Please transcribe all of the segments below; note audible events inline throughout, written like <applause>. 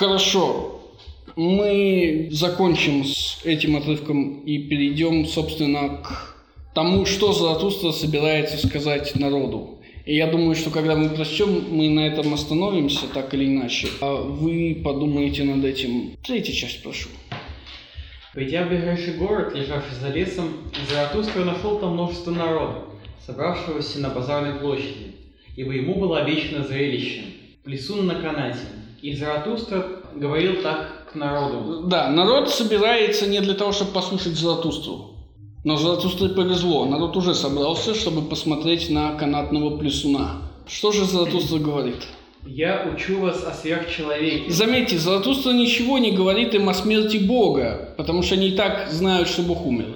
Хорошо. Мы закончим с этим отрывком и перейдем, собственно, к тому, что Заратустра собирается сказать народу. И я думаю, что когда мы прочтем, мы на этом остановимся, так или иначе. А вы подумаете над этим. Третья часть, прошу. Придя в ближайший город, лежавший за лесом, Заратустра нашел там множество народа, собравшегося на базарной площади, ибо ему было обещано зрелище – плесун на канате. И Заратустра говорил так к народу. Да, народ собирается не для того, чтобы послушать Заратустру. Но Заратустре повезло. Народ уже собрался, чтобы посмотреть на канатного плесуна. Что же Заратустра <clears throat> говорит? Я учу вас о сверхчеловеке. Заметьте, Заратустра ничего не говорит им о смерти Бога, потому что они и так знают, что Бог умер.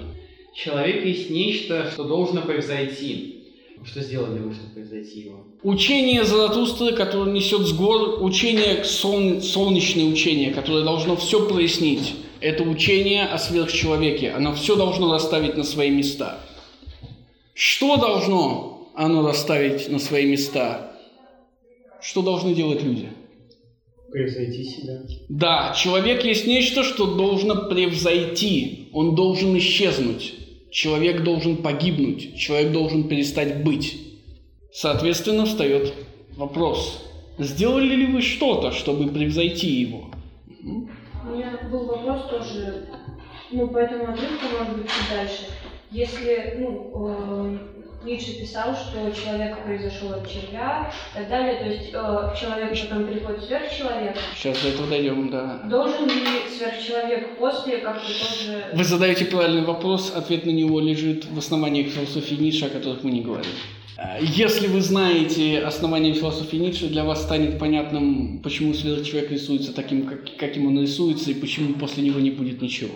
Человек есть нечто, что должно произойти. Что сделали вы, чтобы произойти его? Учение Заратустры, которое несет с гор, учение солн- солнечное учение, которое должно все прояснить. Это учение о сверхчеловеке. Оно все должно расставить на свои места. Что должно оно расставить на свои места? Что должны делать люди? Превзойти себя. Да, человек есть нечто, что должно превзойти. Он должен исчезнуть. Человек должен погибнуть. Человек должен перестать быть. Соответственно, встает вопрос. Сделали ли вы что-то, чтобы превзойти его? У меня был вопрос тоже, ну, по этому отрывку, может быть, чуть дальше. Если, ну, э, Ницше писал, что человек произошел от червя и так далее, то есть э, человек потом переходит в сверхчеловека. Сейчас до этого дойдем, да. Должен ли сверхчеловек после как-то тоже... Вы задаете правильный вопрос, ответ на него лежит в основаниях философии Ницше, о которых мы не говорим. А, Если вы знаете основания философии Ницше, для вас станет понятным, почему сверхчеловек рисуется таким, как- каким он рисуется, и почему после него не будет ничего.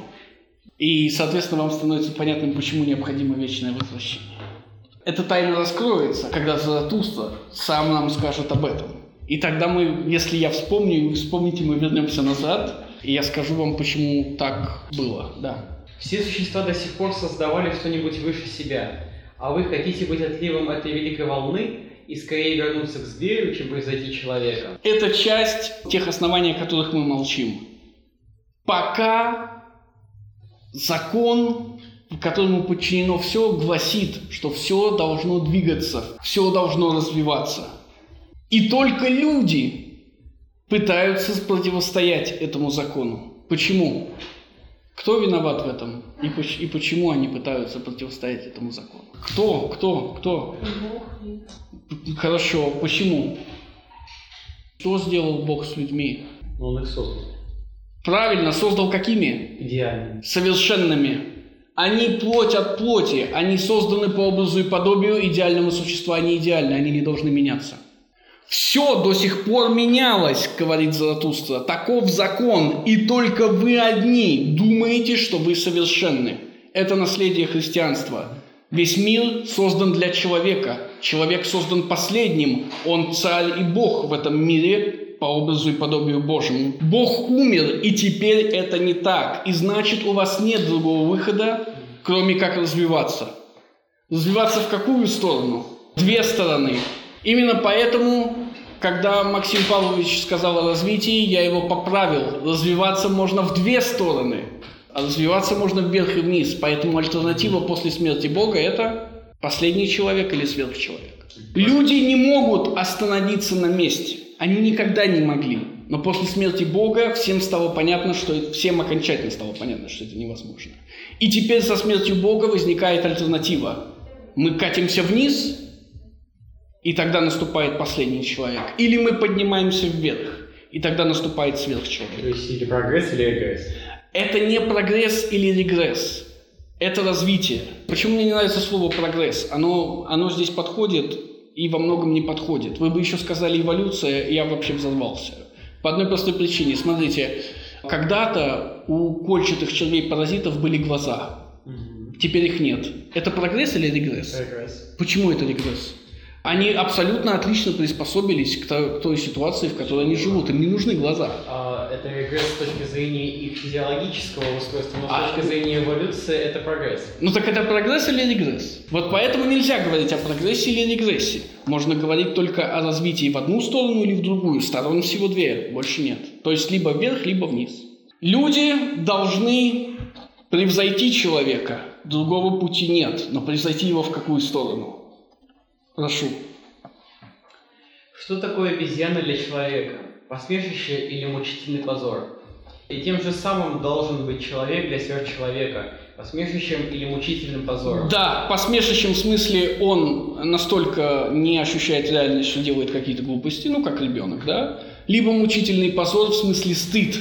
И, соответственно, вам становится понятным, почему необходимо вечное возвращение. Эта тайна раскроется, когда Заратустра сам нам скажет об этом. И тогда мы, если я вспомню, и вы вспомните, мы вернемся назад, и я скажу вам, почему так было. Да. Все существа до сих пор создавали что-нибудь выше себя, а вы хотите быть отливом этой великой волны и скорее вернуться к зверю, чем произойти человека. Это часть тех оснований, о которых мы молчим. Пока закон, которому подчинено все, гласит, что все должно двигаться, все должно развиваться. И только люди пытаются противостоять этому закону. Почему? Кто виноват в этом? И, и почему они пытаются противостоять этому закону? Кто? Кто? Кто? Бог и- Хорошо. Почему? Что сделал Бог с людьми? Но он их создал. Правильно, создал какими? Идеально. Совершенными. Они плоть от плоти, они созданы по образу и подобию идеального существа, они идеальны, они не должны меняться. Все до сих пор менялось, говорит Заратустра. Таков закон, и только вы одни думаете, что вы совершенны. Это наследие христианства. Весь мир создан для человека. Человек создан последним. Он царь и бог в этом мире по образу и подобию Божьему. Бог умер, и теперь это не так. И значит, у вас нет другого выхода, кроме как развиваться. Развиваться в какую сторону? Две стороны. Именно поэтому, когда Максим Павлович сказал о развитии, я его поправил. Развиваться можно в две стороны, а развиваться можно вверх и вниз. Поэтому альтернатива после смерти Бога – это последний человек или сверхчеловек. Люди не могут остановиться на месте. Они никогда не могли. Но после смерти Бога всем стало понятно, что всем окончательно стало понятно, что это невозможно. И теперь со смертью Бога возникает альтернатива. Мы катимся вниз, и тогда наступает последний человек. Или мы поднимаемся вверх, и тогда наступает сверхчеловек. То есть или прогресс, или регресс. Это не прогресс или регресс. Это развитие. Почему мне не нравится слово прогресс? Оно, оно здесь подходит и во многом не подходит. Вы бы еще сказали эволюция, я вообще взорвался. По одной простой причине. Смотрите, когда-то у кольчатых червей-паразитов были глаза. Теперь их нет. Это прогресс или регресс? Регресс. Почему это регресс? Они абсолютно отлично приспособились к той, к той ситуации, в которой они живут. Им не нужны глаза. А, это регресс с точки зрения их физиологического устройства, но с А- точки зрения эволюции это прогресс. Ну так это прогресс или регресс? Вот поэтому нельзя говорить о прогрессе или регрессе. Можно говорить только о развитии в одну сторону или в другую. Сторон всего две, больше нет. То есть либо вверх, либо вниз. Люди должны превзойти человека. Другого пути нет. Но превзойти его в какую сторону? Прошу. Что такое обезьяна для человека? Посмешище или мучительный позор? И тем же самым должен быть человек для сверхчеловека, посмешищем или мучительным позором. Да, посмешищем в смысле он настолько не ощущает реальность, что делает какие-то глупости, ну как ребенок, да? Либо мучительный позор в смысле стыд.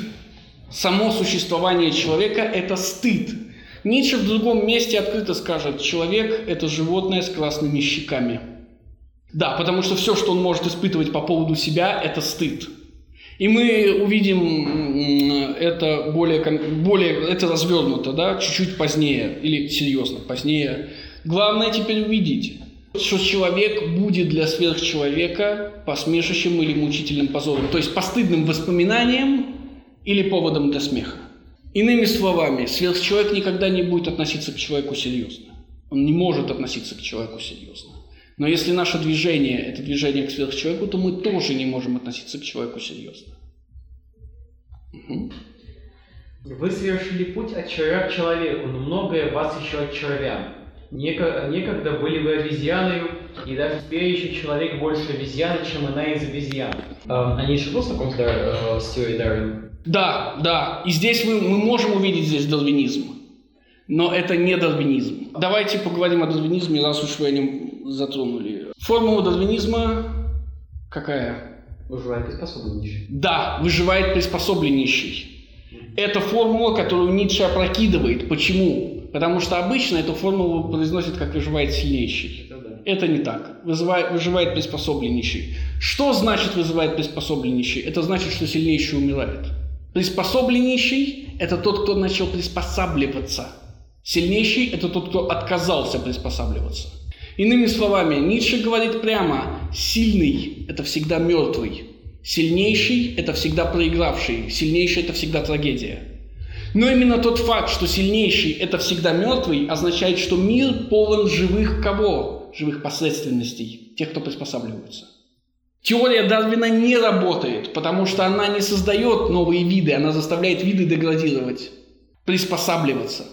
Само существование человека – это стыд. Ницше в другом месте открыто скажет, человек – это животное с красными щеками. Да, потому что все, что он может испытывать по поводу себя – это стыд. И мы увидим это более, более это развернуто, да, чуть-чуть позднее, или серьезно, позднее. Главное теперь увидеть, что человек будет для сверхчеловека посмешищем или мучительным позором, то есть постыдным воспоминанием или поводом для смеха. Иными словами, сверхчеловек никогда не будет относиться к человеку серьезно. Он не может относиться к человеку серьезно. Но если наше движение – это движение к сверхчеловеку, то мы тоже не можем относиться к человеку серьезно. Мгм. Вы совершили путь от червя к человеку, но многое вас еще от червя. Неко- некогда были вы обезьяной, и даже теперь еще человек больше обезьяны, чем она из обезьян. А был знаком с, Дар- э, с теорией Дарвина? Да, да. И здесь мы, мы можем увидеть здесь дарвинизм. Но это не дарвинизм. Давайте поговорим о дарвинизме, раз уж вы о нем затронули. Формула дарвинизма какая? Выживает приспособленный Ницше. Да, выживает приспособленнейший. Это формула, которую Ницше опрокидывает. Почему? Потому что обычно эту формулу произносит как выживает сильнейший. Это да. Это не так. Вызывает, выживает приспособленнейший. Что значит вызывает приспособленнейший? Это значит, что сильнейший умирает. Приспособленнейший – это тот, кто начал приспосабливаться. Сильнейший – это тот, кто отказался приспосабливаться. Иными словами, Ницше говорит прямо, сильный – это всегда мертвый. Сильнейший – это всегда проигравший. Сильнейший – это всегда трагедия. Но именно тот факт, что сильнейший – это всегда мертвый, означает, что мир полон живых кого? Живых посредственностей, тех, кто приспосабливается. Теория Дарвина не работает, потому что она не создает новые виды, она заставляет виды деградировать, приспосабливаться.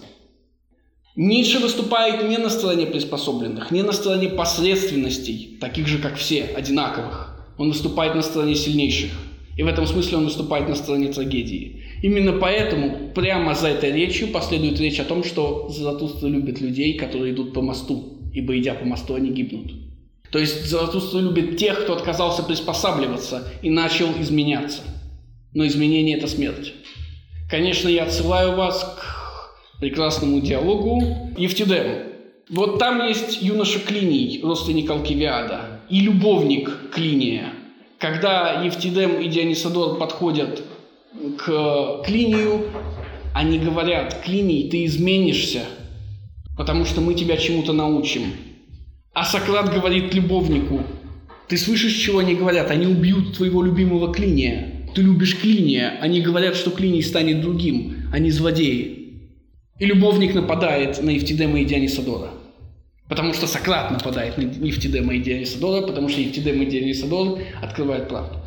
Ницше выступает не на стороне приспособленных, не на стороне посредственностей, таких же, как все, одинаковых. Он выступает на стороне сильнейших. И в этом смысле он выступает на стороне трагедии. Именно поэтому прямо за этой речью последует речь о том, что Заратустра любит людей, которые идут по мосту, ибо идя по мосту они гибнут. То есть Заратустра любит тех, кто отказался приспосабливаться и начал изменяться. Но изменение – это смерть. Конечно, я отсылаю вас к прекрасному диалогу Евтидем. Вот там есть юноша Клиний, родственник Алкивиада, и любовник Клиния. Когда Евтидем и Дионисодор подходят к Клинию, они говорят, Клиний, ты изменишься, потому что мы тебя чему-то научим. А Сократ говорит любовнику, ты слышишь, чего они говорят? Они убьют твоего любимого Клиния. Ты любишь Клиния. Они говорят, что Клиний станет другим. Они злодеи. И любовник нападает на Евтидема и Дионисодора. Потому что Сократ нападает на Евтидема и Дионисодора, потому что Евтидем и Дионисодор открывают правду.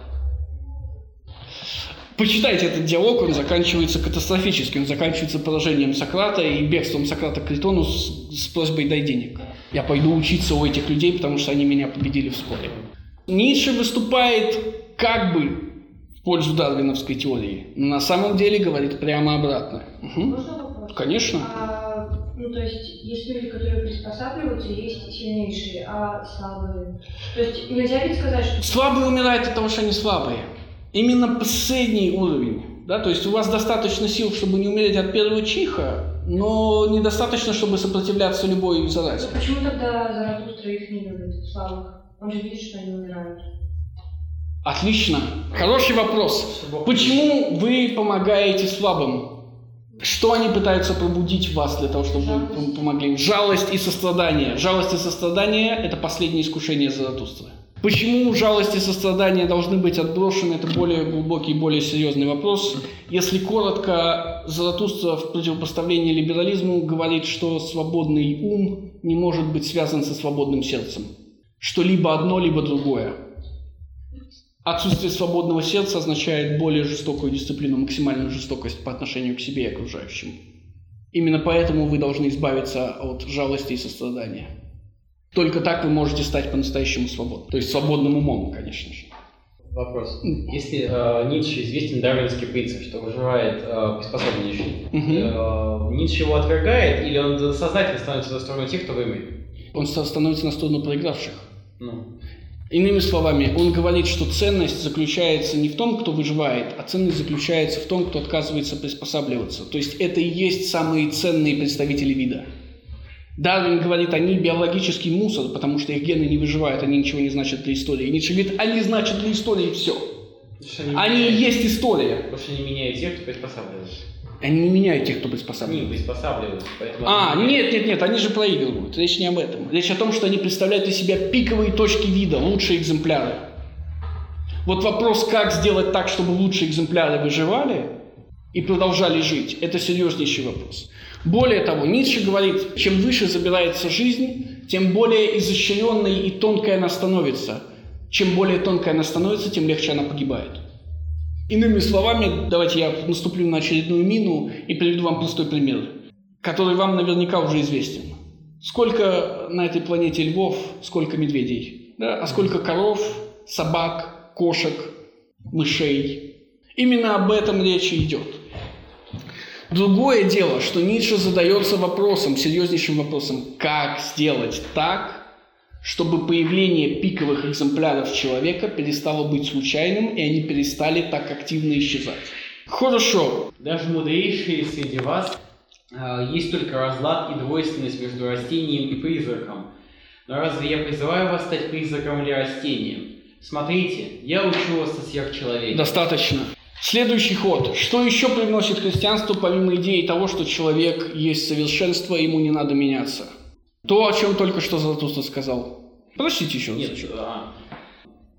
Почитайте этот диалог, он заканчивается катастрофически. Он заканчивается поражением Сократа и бегством Сократа к Критону с, с просьбой «дай денег». Я пойду учиться у этих людей, потому что они меня победили в споре. Ницше выступает как бы в пользу дарвиновской теории, но на самом деле говорит прямо обратно. Угу. Конечно. А, ну, то есть, есть люди, которые приспосабливаются, есть сильнейшие, а слабые. То есть, нельзя ведь сказать, что... Слабые умирают от того, что они слабые. Именно последний уровень. Да? То есть у вас достаточно сил, чтобы не умереть от первого чиха, но недостаточно, чтобы сопротивляться любой заразе. Ну, почему тогда Заратустра их не любит, слабых? Он же видит, что они умирают. Отлично. Хороший вопрос. Почему вы помогаете слабым? Что они пытаются пробудить в вас для того, чтобы вы помогли? Жалость и сострадание. Жалость и сострадание – это последнее искушение Заратустры. Почему жалость и сострадание должны быть отброшены, это более глубокий и более серьезный вопрос. Если коротко, Заратустра в противопоставлении либерализму говорит, что свободный ум не может быть связан со свободным сердцем. Что либо одно, либо другое. Отсутствие свободного сердца означает более жестокую дисциплину, максимальную жестокость по отношению к себе и окружающим. Именно поэтому вы должны избавиться от жалости и сострадания. Только так вы можете стать по-настоящему свободным. То есть свободным умом, конечно же. Вопрос. Если э, Ницше известен дарвинский принцип, что выживает э, приспособнейший, Мгм. э, Ницше его отвергает или он сознательно становится на сторону тех, кто вымер? Он ста- становится на сторону проигравших. Ну, Иными словами, он говорит, что ценность заключается не в том, кто выживает, а ценность заключается в том, кто отказывается приспосабливаться. То есть это и есть самые ценные представители вида. Дарвин говорит, они биологический мусор, потому что их гены не выживают, они ничего не значат для истории. Ницше говорит, они значат для истории все. что Они и есть история. Что они меняют тех, кто приспосабливается. Они не меняют тех, кто Они приспосабливается. приспосабливаются, поэтому... А, они нет, нет, нет, они же проигрывают. Речь не об этом. Речь о том, что они представляют из себя пиковые точки вида, лучшие экземпляры. Вот вопрос, как сделать так, чтобы лучшие экземпляры выживали и продолжали жить, это серьезнейший вопрос. Более того, Ницше говорит, чем выше забирается жизнь, тем более изощренной и тонкой она становится. Чем более тонкой она становится, тем легче она погибает. Иными словами, давайте я наступлю на очередную мину и приведу вам простой пример, который вам наверняка уже известен. Сколько на этой планете львов, сколько медведей, да? а сколько коров, собак, кошек, мышей. Именно об этом речь идет. Другое дело, что Ницше задается вопросом, серьезнейшим вопросом, как сделать так, чтобы появление пиковых экземпляров человека перестало быть случайным, и они перестали так активно исчезать. Хорошо. Даже мудрейшие среди вас э, есть только разлад и двойственность между растением и призраком. Но разве я призываю вас стать призраком или растением? Смотрите, я учу вас о сверхчеловеке. Достаточно. Следующий ход. Что еще привносит христианство, помимо идеи того, что человек есть совершенство, ему не надо меняться? То, о чем только что Заратустра сказал. Простите еще. Нет, а,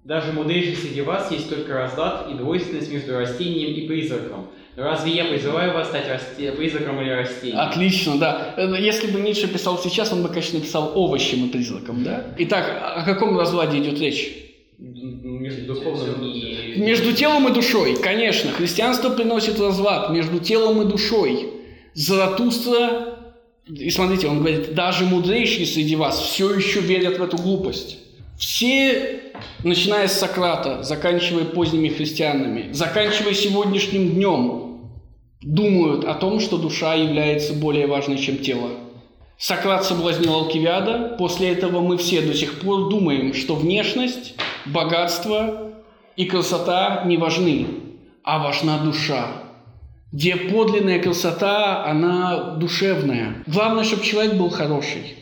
даже мудрейший среди вас есть только разлад и двойственность между растением и призраком. Разве я призываю вас стать расте- призраком или растением? Отлично, да. Э, Если бы Ницше писал сейчас, он бы, конечно, написал овощем и призраком, да? Итак, о каком разладе идет речь? Между духовным и... Между телом и душой, конечно. Христианство приносит разлад между телом и душой. Заратустра, и смотрите, он говорит, даже мудрейшие среди вас все еще верят в эту глупость. Все, начиная с Сократа, заканчивая поздними христианами, заканчивая сегодняшним днем, думают о том, что душа является более важной, чем тело. Сократ соблазнил Алкивиада, после этого мы все до сих пор думаем, что внешность, богатство и красота не важны, а важна душа. Где подлинная красота, она душевная. Главное, чтобы человек был хороший.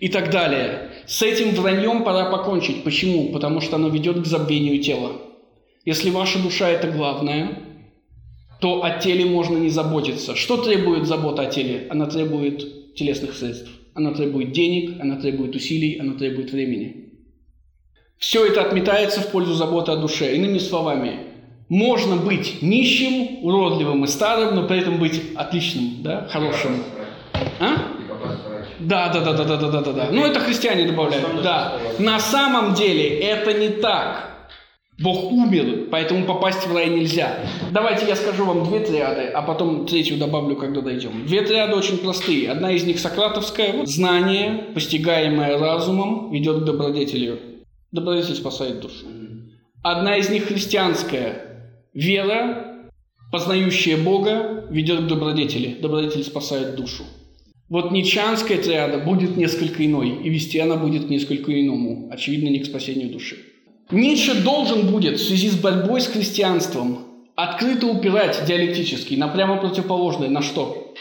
И так далее. С этим враньем пора покончить. Почему? Потому что оно ведет к забвению тела. Если ваша душа – это главное, то о теле можно не заботиться. Что требует забота о теле? Она требует телесных средств. Она требует денег, она требует усилий, она требует времени. Все это отметается в пользу заботы о душе. Иными словами, можно быть нищим, уродливым и старым, но при этом быть отличным, да, хорошим. А? Да, да, да, да, да, да, да, да, да. Ну, это христиане добавляют. Да. На самом деле это не так. Бог умер, поэтому попасть в рай нельзя. Давайте я скажу вам две триады, а потом третью добавлю, когда дойдем. Две триады очень простые. Одна из них сократовская. Вот знание, постигаемое разумом, ведет к добродетелю. Добродетель спасает душу. Одна из них христианская. Вера, познающая Бога, ведет к добродетели. Добродетель спасает душу. Вот ницшанская триада будет несколько иной, и вести она будет несколько иному, очевидно, не к спасению души. Ницше должен будет в связи с борьбой с христианством открыто упирать диалектически на прямо противоположное, на что?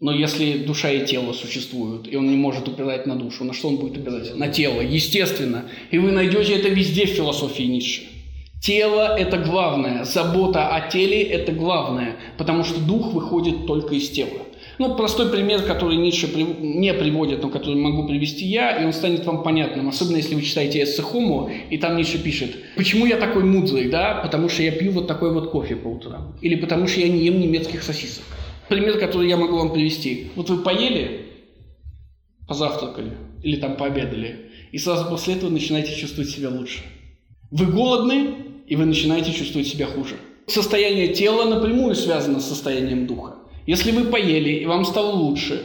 Но если душа и тело существуют, и он не может упирать на душу, на что он будет упирать? На тело, естественно. И вы найдете это везде в философии Ницше. Тело – это главное, забота о теле – это главное, потому что дух выходит только из тела. Ну, простой пример, который Ницше не приводит, но который могу привести я, и он станет вам понятным, особенно если вы читаете эссе и там Ницше пишет, почему я такой мудрый, да, потому что я пью вот такой вот кофе по утрам, или потому что я не ем немецких сосисок. Пример, который я могу вам привести. Вот вы поели, позавтракали, или там пообедали, и сразу после этого начинаете чувствовать себя лучше. Вы голодны, и вы начинаете чувствовать себя хуже. Состояние тела напрямую связано с состоянием духа. Если вы поели и вам стало лучше,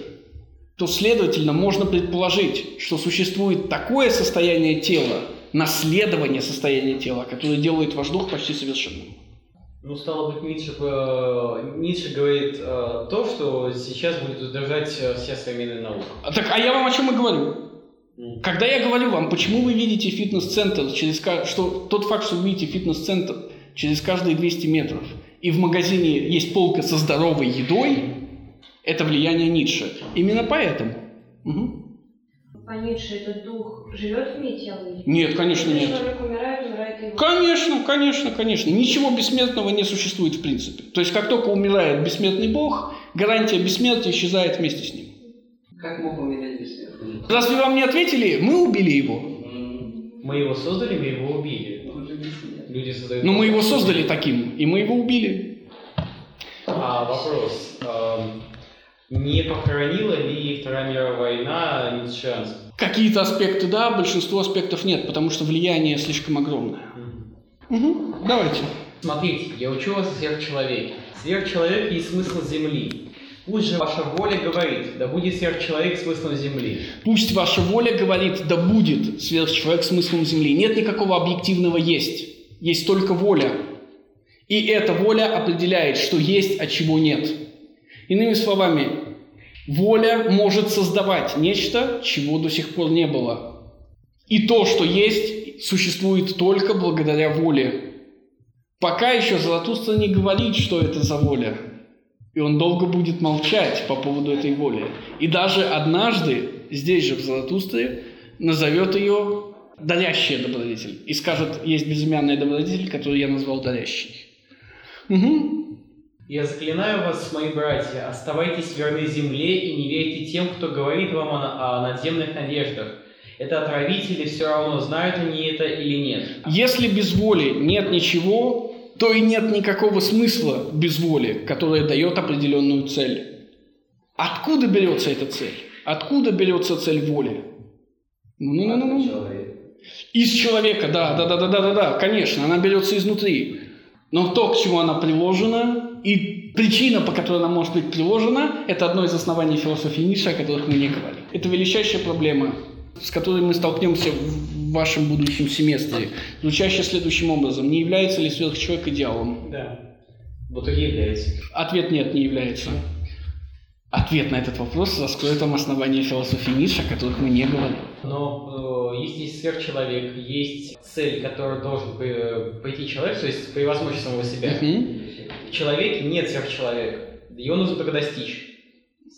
то, следовательно, можно предположить, что существует такое состояние тела, наследование состояния тела, которое делает ваш дух почти совершенным. Ну, стало быть, Ницше, э, Ницше говорит э, то, что сейчас будет удержать э, вся современная наука. Так, а я вам о чем и говорю. Когда я говорю вам, почему вы видите фитнес-центр, через, что тот факт, что вы видите фитнес-центр через каждые 200 метров – и в магазине есть полка со здоровой едой, это влияние Ницше. Именно поэтому. Угу. А Ницше этот дух живет в мире тела? Нет, конечно, Если нет. Человек умирает, умирает его. Конечно, конечно, конечно. Ничего бессмертного не существует в принципе. То есть, как только умирает бессмертный Бог, гарантия бессмертия исчезает вместе с ним. Как мог умереть бессмертный? Разве вам не ответили? Мы убили его. Мы его создали, мы его убили. Люди создают... Но мы его создали таким, и мы его убили. А, вопрос. Не похоронила ли Вторая мировая война ницшеанство? Какие-то аспекты да, большинство аспектов нет, потому что влияние слишком огромное. Угу. Давайте. Смотрите, я учу вас о сверхчеловеке. Сверхчеловек есть смысл Земли. Пусть же ваша воля говорит, да будет сверхчеловек смыслом Земли. Пусть ваша воля говорит, да будет сверхчеловек смыслом Земли. Нет никакого объективного есть есть только воля. И эта воля определяет, что есть, а чего нет. Иными словами, воля может создавать нечто, чего до сих пор не было. И то, что есть, существует только благодаря воле. Пока еще Заратустра не говорит, что это за воля. И он долго будет молчать по поводу этой воли. И даже однажды, здесь же в Заратустре, назовет ее дарящая добродетель. И скажет, есть безымянная добродетель, которую я назвал дарящей. Угу. Я заклинаю вас, мои братья, оставайтесь верны земле и не верьте тем, кто говорит вам о, о надземных надеждах. Это отравители, все равно знают они это или нет. Если без воли нет ничего, то и нет никакого смысла без воли, которая дает определенную цель. Откуда берется эта цель? Откуда берется цель воли? Ну-ну-ну-ну. Из человека, да, да, да, да, да, да, да, конечно, она берется изнутри. Но то, к чему она приложена, и причина, по которой она может быть приложена, это одно из оснований философии Ницше, о которых мы не говорили. Это величайшая проблема, с которой мы столкнемся в вашем будущем семестре, звучащая следующим образом. Не является ли сверхчеловек идеалом? Да. В итоге является. Ответ нет, не является. Ответ на этот вопрос раскроет вам основания философии Ницше, о которых мы не говорили. Но э, если есть сверхчеловек, есть цель, которую должен пойти человек, то есть превозмочь самого себя. Uh-huh. Человек нет сверхчеловека. Его нужно только достичь.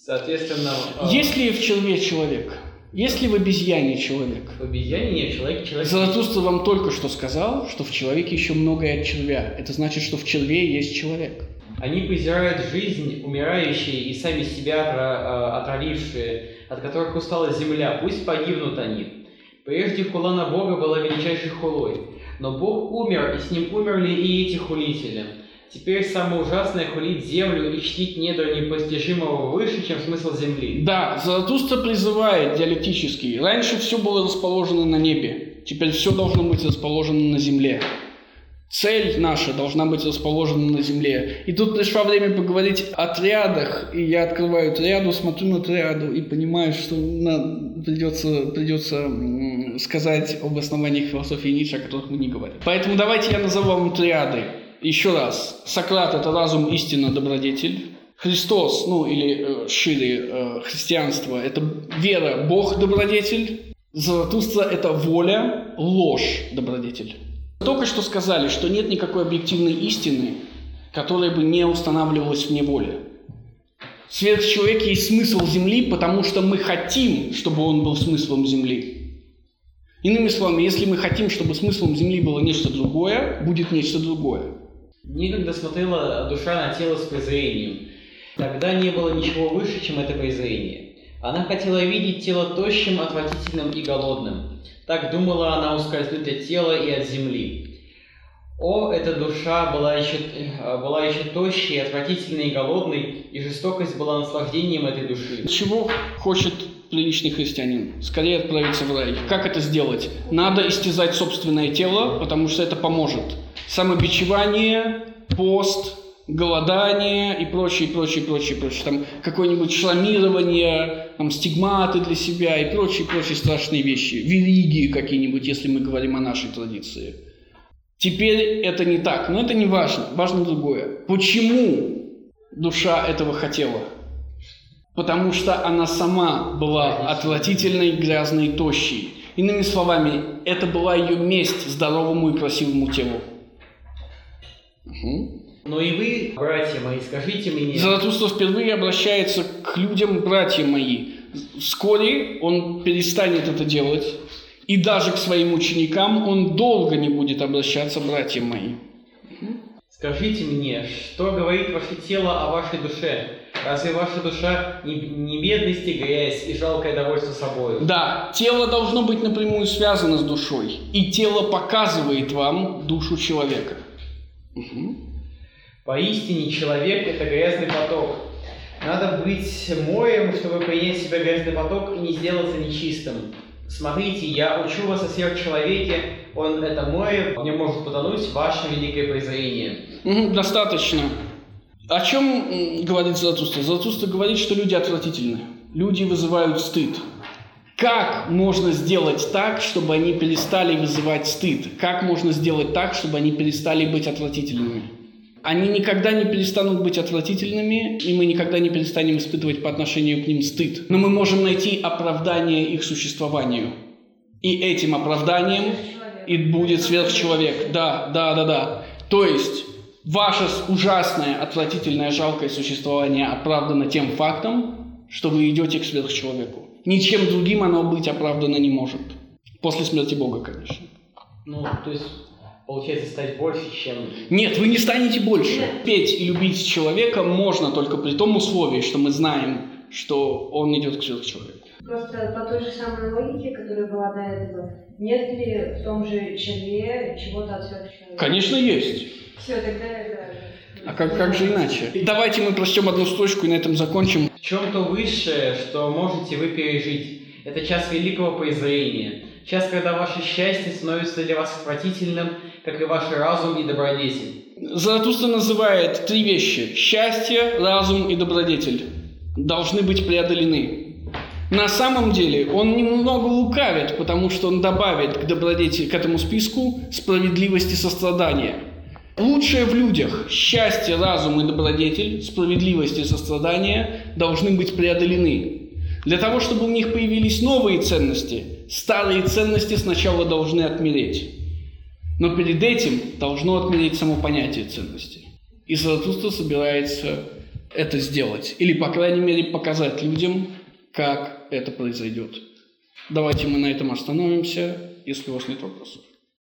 Соответственно... Э... Есть ли в черве человек? Есть ли в обезьяне человек? В обезьяне нет, человек человек. Заратустра вам только что сказал, что в человеке еще многое от червя. Это значит, что в черве есть человек. Они презирают жизнь, умирающие и сами себя э, отравившие, от которых устала земля, пусть погибнут они. Прежде хула на Бога была величайшей хулой, но Бог умер, и с ним умерли и эти хулители. Теперь самое ужасное хулить землю и чтить недра непостижимого выше, чем смысл земли. Да, Заратустра призывает диалектически. Раньше все было расположено на небе, теперь все должно быть расположено на земле. Цель наша должна быть расположена на земле. И тут пришло время поговорить о триадах. И я открываю триаду, смотрю на триаду и понимаю, что придется, придется сказать об основаниях философии Ницше, о которых мы не говорим. Поэтому давайте я назову вам триады. Еще раз. Сократ – это разум, истина, добродетель. Христос, ну или э, шире э, христианство – это вера, Бог – добродетель. Заратустра – это воля, ложь – добродетель. Только что сказали, что нет никакой объективной истины, которая бы не устанавливалась вне воли. Сверхчеловек есть смысл Земли, потому что мы хотим, чтобы он был смыслом Земли. Иными словами, если мы хотим, чтобы смыслом Земли было нечто другое, будет нечто другое. Некогда смотрела душа на тело с презрением. Тогда не было ничего выше, чем это презрение. Она хотела видеть тело тощим, отвратительным и голодным. Так думала она ускользнуть от тела и от земли. О, эта душа была еще, э, была еще тощей, отвратительной и голодной, и жестокость была наслаждением этой души. Чего хочет приличный христианин? Скорее отправиться в рай. Как это сделать? Надо истязать собственное тело, потому что это поможет. Самобичевание, пост, голодание и прочее, прочее, прочее, прочее. Там какое-нибудь шламирование, там стигматы для себя и прочие, прочие страшные вещи. Религии какие-нибудь, если мы говорим о нашей традиции. Теперь это не так, но это не важно, важно другое. Почему душа этого хотела? Потому что она сама была отвратительной, грязной, тощей. Иными словами, это была ее месть здоровому и красивому телу. Угу. Но и вы, братья мои, скажите мне... Заратустра впервые обращается к людям, братья мои. Вскоре он перестанет это делать, и даже к своим ученикам он долго не будет обращаться, братья мои. Скажите мне, что говорит ваше тело о вашей душе? Разве ваша душа не, не бедность и грязь и жалкое довольство собой? Да, тело должно быть напрямую связано с душой, и тело показывает вам душу человека. Угу. Поистине человек – это грязный поток. Надо быть моем, чтобы принять в себя грязный поток и не сделаться нечистым. Смотрите, я учу вас о сверхчеловеке, он это море, не может потонуть ваше великое презрение. Угу, достаточно. О чем говорит Заратустра? Заратустра говорит, что люди отвратительны. Люди вызывают стыд. Как можно сделать так, чтобы они перестали вызывать стыд? Как можно сделать так, чтобы они перестали быть отвратительными? Они никогда не перестанут быть отвратительными, и мы никогда не перестанем испытывать по отношению к ним стыд. Но мы можем найти оправдание их существованию. И этим оправданием и будет сверхчеловек. Да, да, да, да. То есть ваше ужасное, отвратительное, жалкое существование оправдано тем фактом, что вы идете к сверхчеловеку. Ничем другим оно быть оправдано не может. После смерти Бога, конечно. Ну, то есть получается, стать больше, чем... Нет, вы не станете больше. Петь и любить человека можно только при том условии, что мы знаем, что он идет к сверхчеловеку. Просто по той же самой логике, которая была до этого, нет ли в том же черве чего-то от сверхчеловека? Конечно, есть. Все, тогда. А как, как же иначе? Давайте мы прочтем одну строчку и на этом закончим. В чем-то высшее, что можете вы пережить. Это час великого презрения. Час, когда ваше счастье становится для вас отвратительным, как и ваш разум и добродетель. Заратустра называет три вещи. Счастье, разум и добродетель должны быть преодолены. На самом деле он немного лукавит, потому что он добавит к добродетели, к этому списку справедливость и сострадание. Лучшее в людях – счастье, разум и добродетель, справедливость и сострадание – должны быть преодолены. Для того, чтобы у них появились новые ценности, старые ценности сначала должны отмереть. Но перед этим должно отмереть само понятие ценности. И Заратустра собирается это сделать. Или, по крайней мере, показать людям, как это произойдет. Давайте мы на этом остановимся, если у вас нет вопросов.